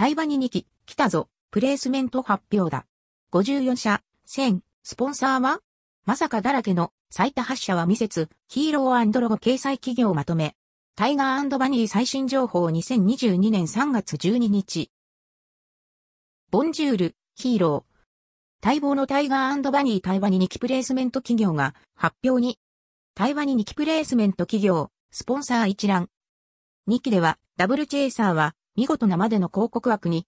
対話に2期、来たぞ、プレイスメント発表だ。54社、1000、スポンサーは？まさかだらけの最多8社は未説、ヒーローロゴ掲載企業まとめ。タイガーバニー最新情報2022年3月12日。ボンジュール、ヒーロー。待望のタイガーバニー対話に2期プレイスメント企業が発表に。対話に2期プレイスメント企業、スポンサー一覧。2期では、ダブルチェイサーは、見事なまでの広告枠に、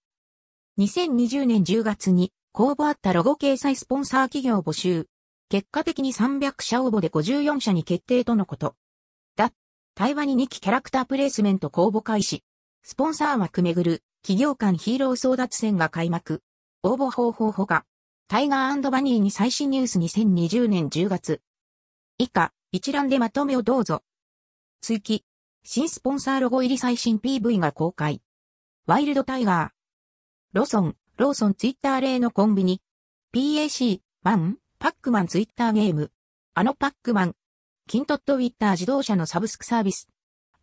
2020年10月に、公募あったロゴ掲載スポンサー企業募集。結果的に300社応募で54社に決定とのこと。だ、対話に2期キャラクタープレイスメント公募開始。スポンサー枠めぐる、企業間ヒーロー争奪戦が開幕。応募方法ほか。タイガーバニーに最新ニュース2020年10月。以下、一覧でまとめをどうぞ。追記。新スポンサーロゴ入り最新 PV が公開。ワイルドタイガー。ローソン、ローソンツイッター例のコンビニ。PAC、ワン、パックマンツイッターゲーム。あのパックマン。キント、キントツイッター自動車のサブスクサービス。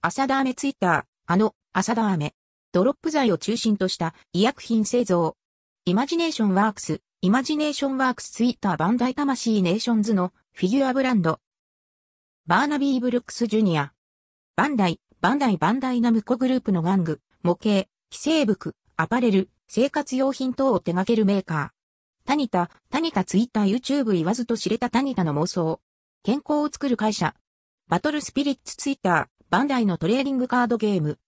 浅田飴ツイッター、あの、浅田飴。ドロップ剤を中心とした医薬品製造。イマジネーションワークス、イマジネーションワークスツイッターバンダイ魂ネーションズのフィギュアブランド。バーナビー・ブルックス・ジュニア。バンダイ、バンダイ・バンダイナムコグループの玩具、模型、既製服、アパレル、生活用品等を手掛けるメーカー。タニタ、タニタツイッター YouTube 言わずと知れたタニタの妄想。健康を作る会社。バトルスピリッツツイッター、バンダイのトレーディングカードゲーム。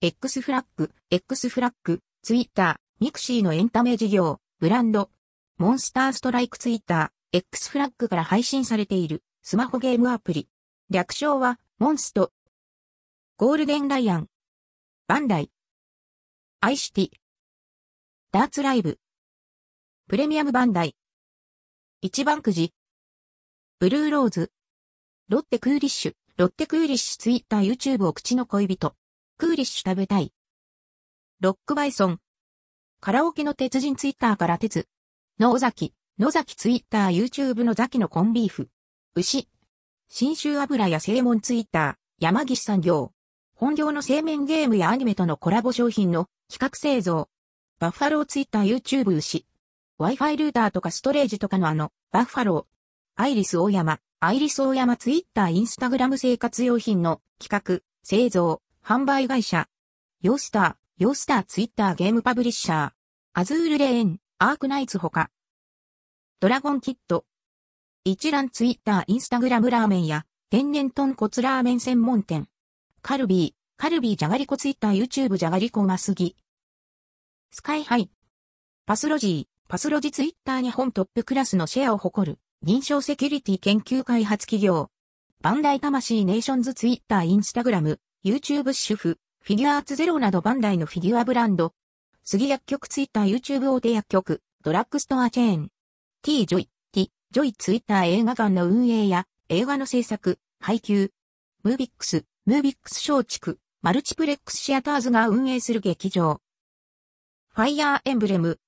X フラッグ、X フラッグ、ツイッター、ミクシーのエンタメ事業、ブランド。モンスターストライクツイッター、X フラッグから配信されているスマホゲームアプリ。略称は、モンスト。ゴールデンライアン。バンダイ。アイシティ。ダーツライブ。プレミアムバンダイ。一番くじ。ブルーローズ。ロッテクーリッシュ。ロッテクーリッシュツイッター YouTube を口の恋人。クーリッシュ食べたい。ロックバイソン。カラオケの鉄人ツイッターから鉄。野崎。野崎ツイッター YouTube のザキのコンビーフ。牛。新州油や製門ツイッター。山岸産業。本業の製麺ゲームやアニメとのコラボ商品の企画製造。バッファローツイッター YouTube 牛。Wi-Fi ルーターとかストレージとかのあの、バッファロー。アイリス大山。アイリス大山ツイッターインスタグラム生活用品の企画、製造、販売会社。ヨースター、ヨースターツイッターゲームパブリッシャー。アズールレーン、アークナイツほか。ドラゴンキット。一覧ツイッターインスタグラムラーメンや天然豚骨ラーメン専門店。カルビー、カルビーじゃがりこツイッター YouTube じゃがりこま杉。スカイハイ。パスロジー、パスロジツイッター日本トップクラスのシェアを誇る認証セキュリティ研究開発企業。バンダイ魂ネーションズツイッターインスタグラム、YouTube 主婦、フィギュアーツゼロなどバンダイのフィギュアブランド。スギ薬局ツイッター YouTube 大手薬局、ドラッグストアチェーン。T ジョイ、T ジョイツイッター映画館の運営や映画の制作、配給。ムービックス、ムービックス松竹、マルチプレックスシアターズが運営する劇場。ファイヤーエンブレム。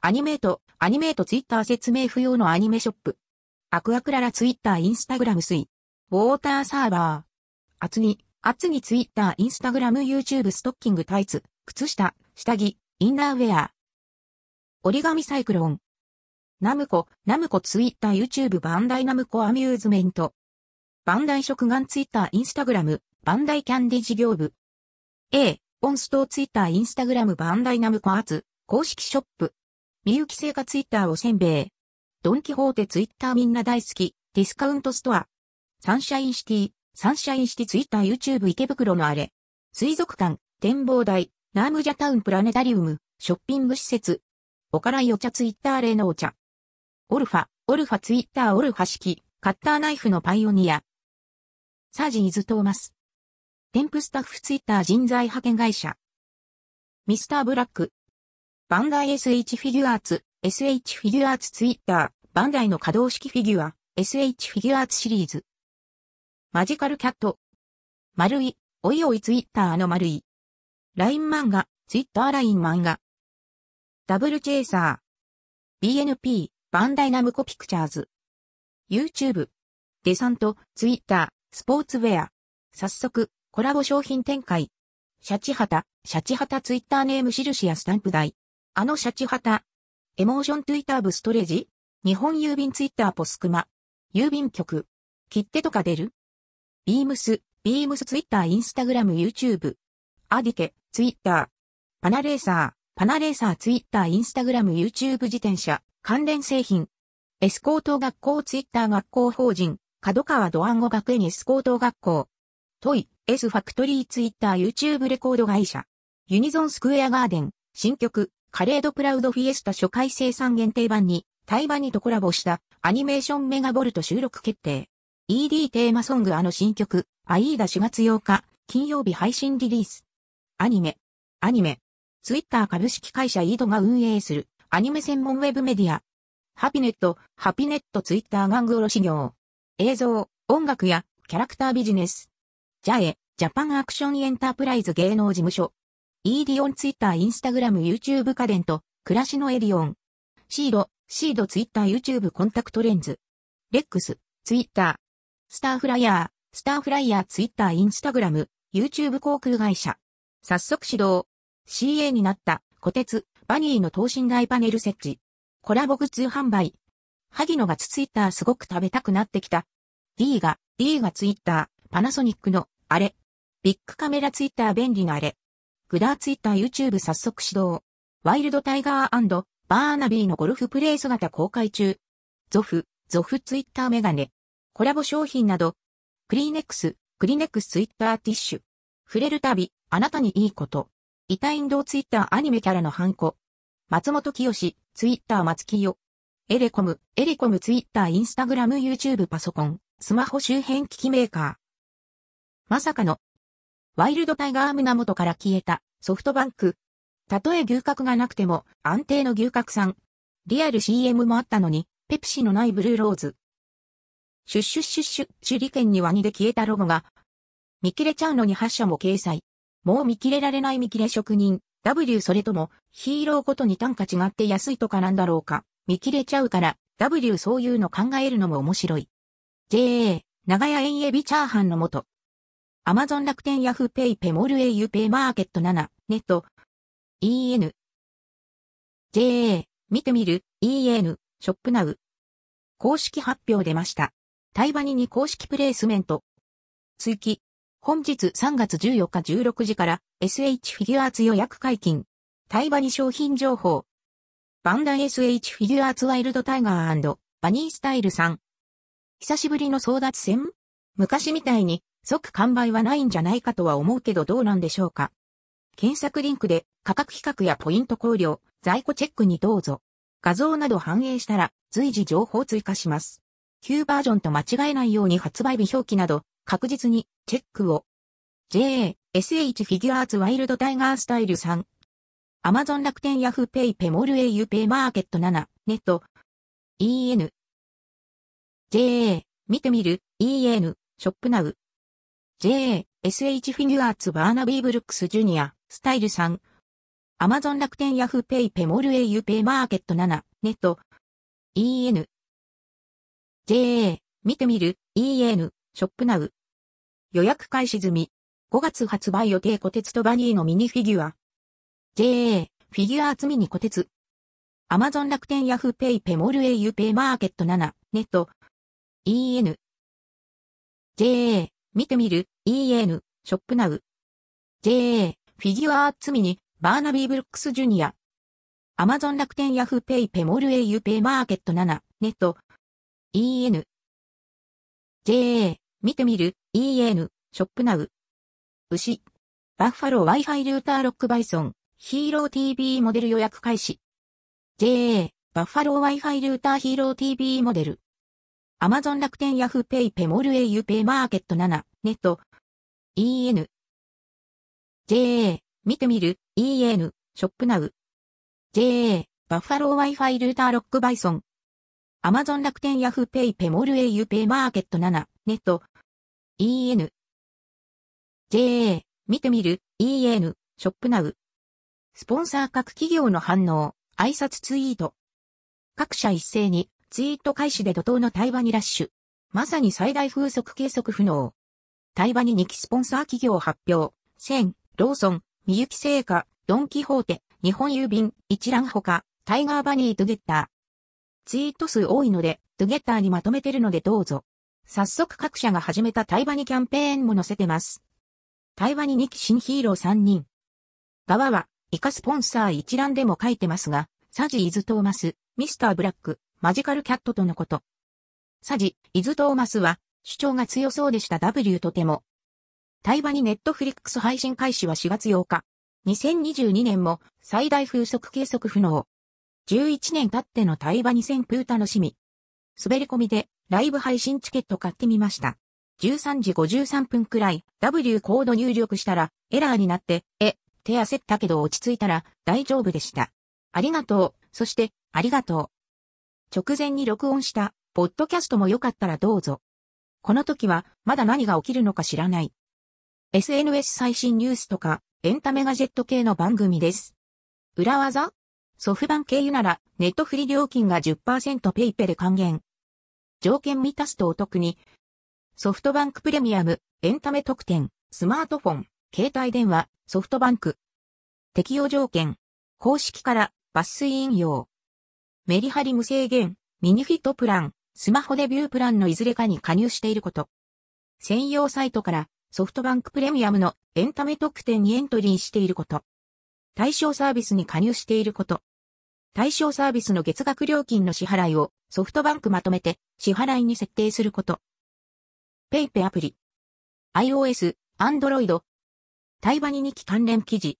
アニメイト、アニメイトツイッター説明不要のアニメショップ。アクアクララツイッターインスタグラム水。ウォーターサーバー。アツギ、アツギツイッターインスタグラム YouTube ストッキングタイツ、靴下、下着、インナーウェア。折り紙サイクロン。ナムコ、ナムコツイッター YouTube バンダイナムコアミューズメント。バンダイ食玩ツイッターインスタグラム、バンダイキャンディ事業部。A、オンストーツイッターインスタグラムバンダイナムコアーツ、公式ショップ。三幸製菓ツイッターおせんべい。ドンキホーテツイッターみんな大好き、ディスカウントストア。サンシャインシティ、サンシャインシティツイッター YouTube 池袋のあれ。水族館、展望台、ナンジャタウンプラネタリウム、ショッピング施設。おからいお茶ツイッター例のお茶。オルファ、オルファツイッターオルファ式、カッターナイフのパイオニア。サージーズトーマス。添付スタッフツイッター人材派遣会社。ミスターブラック。バンダイ SH フィギュアーツ、SH フィギュアーツツイッター、バンダイの可動式フィギュア、SH フィギュアーツシリーズ。マジカルキャット。丸い、おいおいツイッターの丸い。ライン漫画、ツイッターライン漫画。ダブルチェイサー。BNP、バンダイナムコピクチャーズ。YouTube。デサント、ツイッター、スポーツウェア。早速、コラボ商品展開。シャチハタ、シャチハタツイッターネーム印やスタンプ台。あのシャチハタ。エモーションツイッターブストレージ？日本郵便ツイッターポスクマ。郵便局。切手とか出る？ビームス、ビームスツイッターインスタグラム YouTube。アディケ、ツイッター。パナレーサー、パナレーサーツイッターインスタグラム YouTube 自転車、関連製品。エスコート学校ツイッター学校法人、角川ドワンゴ学園エスコート学校。トイ、S ファクトリーツイッター YouTube レコード会社。ユニゾンスクエアガーデン、新曲、カレードプラウドフィエスタ初回生産限定版に、タイバニとコラボしたアニメーションメガボルト収録決定。ED テーマソングあの新曲、アイーダ4月8日、金曜日配信リリース。アニメ、アニメ。ツイッター株式会社イードが運営するアニメ専門ウェブメディア。ハピネット、ハピネットツイッター玩具卸業。映像、音楽やキャラクタービジネス。ジャエ、ジャパンアクションエンタープライズ芸能事務所。イーディオンツイッターインスタグラム YouTube 家電と暮らしのエディオン。シード、シードツイッター YouTube コンタクトレンズ。レックス、ツイッター。スターフライヤー、スターフライヤーツイッターインスタグラム、YouTube 航空会社。早速始動。CA になった、小鉄、バニーの等身大パネル設置。コラボグッズ販売。萩野がツイッターすごく食べたくなってきた。D が、D がツイッター、パナソニックの、あれ。ビッグカメラツイッター便利なあれ。グダーツイッター YouTube 早速始動。ワイルドタイガーバーナビーのゴルフプレイ姿公開中。ゾフ、ゾフツイッターメガネ。コラボ商品など。クリーネックス、クリーネックスツイッターティッシュ。触れるたび、あなたにいいこと。イタインドツイッターアニメキャラのハンコ。松本清ツイッター松清。エレコム、エレコムツイッターインスタグラム YouTube パソコン、スマホ周辺機器メーカー。まさかの、ワイルドタイガー胸元から消えたソフトバンク。たとえ牛角がなくても安定の牛角さん。リアル CM もあったのに、ペプシのないブルーローズ。シュッシュッシュッシュ、手裏剣にワニで消えたロゴが、見切れちゃうのに8社も掲載。もう見切れられない見切れ職人。W それとも、ヒーローごとに単価違って安いとかなんだろうか。見切れちゃうから、W そういうの考えるのも面白い。JA、長屋園エビチャーハンの元。アマゾン楽天ヤフーペイペモルエユペイマーケット7、ネット、EN、JA、見てみる、EN、ショップナウ。公式発表出ました。タイバニに公式プレイスメント。追記。本日3月14日16時から SH フィギュアーツ予約解禁。タイバニ商品情報。バンダ SH フィギュアーツワイルドタイガーバニースタイルさん。久しぶりの争奪戦？昔みたいに即完売はないんじゃないかとは思うけどどうなんでしょうか？検索リンクで価格比較やポイント考慮、在庫チェックにどうぞ。画像など反映したら随時情報追加します。旧バージョンと間違えないように発売日表記など確実にチェックを。JA、SH フィギュアーツワイルドタイガースタイルさん3。Amazon 楽天ヤフーペイペモル au ペイマーケット7、ネット。EN。JA、見てみる、EN、ショップナウ。JA、SH フィギュアーツバーナビーブルックスジュニア、スタイル3。アマゾン楽天ヤフーペイペモル au ペイマーケット7、ネット。EN。JA、見てみる、EN、ショップナウ。予約開始済み。5月発売予定小鉄とバニーのミニフィギュア。JA、フィギュアーツミニ虎徹。アマゾン楽天ヤフーペイペイモール au ペイマーケット7、ネット。EN。JA、見てみる ?EN、 shop now。JA、フィギュアーツミニ、バーナビーブルックスジュニア。アマゾン楽天ヤフーペイペイモール au ペイマーケット7、ネット。EN。JA、見てみる ?EN、 shop now。牛。バッファロー Wi-Fi ルーターロックバイソン、ヒーロー TV モデル予約開始。JA、バッファロー Wi-Fi ルーターヒーロー TV モデル。アマゾン楽天ヤフーペイペイモール au ペイマーケット7、ネット、EN、JA、見てみる、EN、 shop now、JA、バッファロー Wi-Fi ルーターロックバイソン、アマゾン楽天ヤフーペイペイモール au ペイマーケット7、ネット、EN、JA、見てみる、EN、ショップナウ、スポンサー各企業の反応、挨拶ツイート。各社一斉にツイート開始で怒涛の対話にラッシュ。まさに最大風速計測不能。対話に2期スポンサー企業発表。1000、ローソン、みゆき製菓、ドンキホーテ、日本郵便、一覧ほか、タイガーバニートゥゲッター。ツイート数多いので、トゥゲッターにまとめてるのでどうぞ。早速各社が始めたタイバニキャンペーンも載せてます。タイバニ2期新ヒーロー3人。側は、イカスポンサー一覧でも書いてますが、サジ・イズ・トーマス、ミスター・ブラック、マジカル・キャットとのこと。サジ・イズ・トーマスは、主張が強そうでした W とても。タイバニネットフリックス配信開始は4月8日。2022年も最大風速計測不能。11年経ってのタイバニ旋風楽しみ。滑り込みでライブ配信チケット買ってみました。13時53分くらい W コード入力したらエラーになって、え、手焦ったけど落ち着いたら大丈夫でした。ありがとう。そしてありがとう。直前に録音したポッドキャストもよかったらどうぞ。この時はまだ何が起きるのか知らない。SNS 最新ニュースとかエンタメガジェット系の番組です。裏技？ソフトバン経由ならネットフリ料金が10%ペイペで還元。条件満たすとお得に。ソフトバンクプレミアム、エンタメ特典、スマートフォン、携帯電話、ソフトバンク。適用条件。公式から抜粋引用。メリハリ無制限、ミニフィットプラン、スマホデビュープランのいずれかに加入していること。専用サイトからソフトバンクプレミアムのエンタメ特典にエントリーしていること。対象サービスに加入していること。対象サービスの月額料金の支払いをソフトバンクまとめて支払いに設定すること。ペイペアプリ。iOS、Android。対話に2期関連記事。